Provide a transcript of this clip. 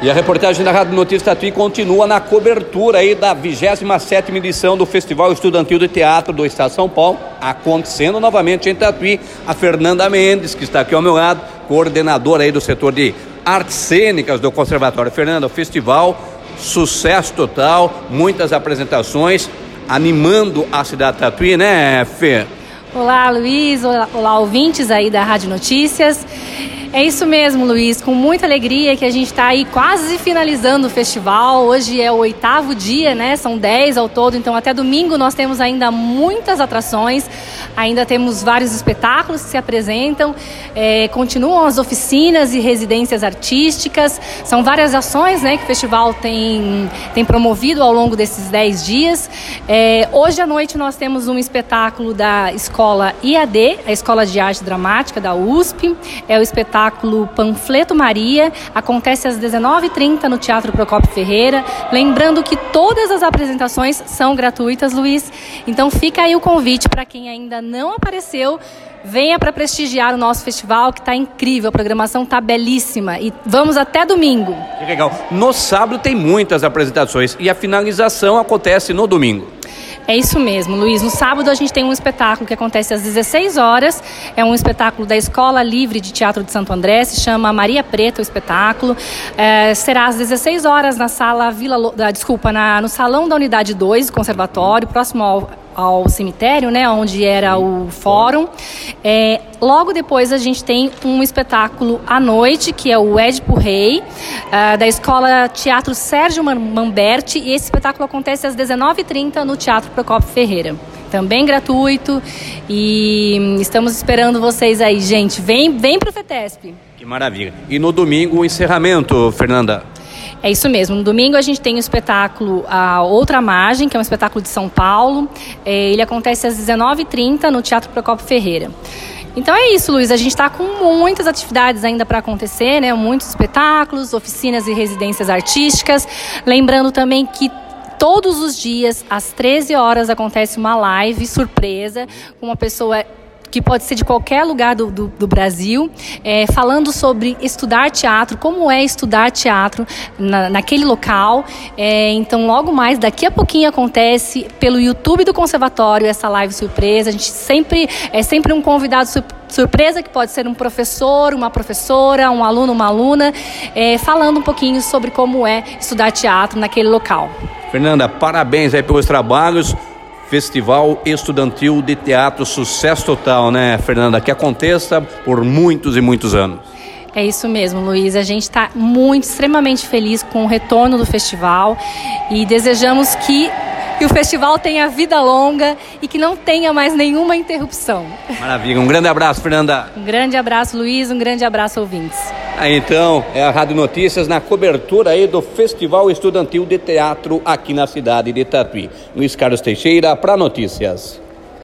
E a reportagem da Rádio Notícias Tatuí continua na cobertura aí da 27ª edição do Festival Estudantil de Teatro do Estado de São Paulo, acontecendo novamente em Tatuí. A Fernanda Mendes, que está aqui ao meu lado, coordenadora aí do setor de artes cênicas do Conservatório. Fernanda, o festival, sucesso total, muitas apresentações, animando a cidade de Tatuí, né, Fê? Olá, Luiz. Olá, olá, ouvintes aí da Rádio Notícias. É isso mesmo, Luiz. Com muita alegria que a gente está aí quase finalizando o festival. Hoje é o oitavo dia, né? São dez ao todo, então até domingo nós temos ainda muitas atrações. Ainda temos vários espetáculos que se apresentam. É, continuam as oficinas e residências artísticas. São várias ações, né? Que o festival tem, tem promovido ao longo desses dez dias. É, hoje à noite nós temos um espetáculo da escola IAD, a Escola de Arte Dramática da USP. É o espetáculo espetáculo Panfleto Maria. Acontece às 19h30 no Teatro Procopio Ferreira. Lembrando que todas as apresentações são gratuitas, Luiz. Então fica aí o convite para quem ainda não apareceu. Venha para prestigiar o nosso festival, que está incrível. A programação está belíssima. E vamos até domingo. Que legal. No sábado tem muitas apresentações e a finalização acontece no domingo. É isso mesmo, Luiz. No sábado a gente tem um espetáculo que acontece às 16 horas. É um espetáculo da Escola Livre de Teatro de Santo André. Se chama Maria Preta o espetáculo. É, será às 16 horas na sala Vila... Desculpa, na, no Salão da Unidade 2 do Conservatório, próximo ao ao cemitério, né, onde era o fórum. É, logo depois a gente tem um espetáculo à noite, que é o Édipo Rei, uh, da Escola Teatro Sérgio Mamberti, e esse espetáculo acontece às 19h30 no Teatro Procopio Ferreira também gratuito. E estamos esperando vocês aí, gente. Vem, vem para o FETESP. Que maravilha. E no domingo o encerramento, Fernanda? É isso mesmo. No domingo a gente tem o espetáculo A Outra Margem, que é um espetáculo de São Paulo. É, ele acontece às 19h30 no Teatro Procopio Ferreira. Então é isso, Luiz. A gente está com muitas atividades ainda para acontecer, né? Muitos espetáculos, oficinas e residências artísticas. Lembrando também que todos os dias, às 13 horas, acontece uma live surpresa com uma pessoa que pode ser de qualquer lugar do, do, do Brasil, é, falando sobre estudar teatro, como é estudar teatro na, naquele local. É, então, logo mais, daqui a pouquinho acontece pelo YouTube do Conservatório essa live surpresa. A gente sempre é sempre um convidado surpresa que pode ser um professor, uma professora, um aluno, uma aluna, é, falando um pouquinho sobre como é estudar teatro naquele local. Fernanda, parabéns aí pelos trabalhos. Festival Estudantil de Teatro, sucesso total, né, Fernanda? Que aconteça por muitos e muitos anos. É isso mesmo, Luiz. A gente está muito, extremamente feliz com o retorno do festival e desejamos que que o festival tenha vida longa e que não tenha mais nenhuma interrupção. Maravilha. Um grande abraço, Fernanda. Um grande abraço, Luiz. Um grande abraço, ouvintes. Aí então, é a Rádio Notícias na cobertura aí do Festival Estudantil de Teatro aqui na cidade de Tatuí. Luiz Carlos Teixeira para Notícias.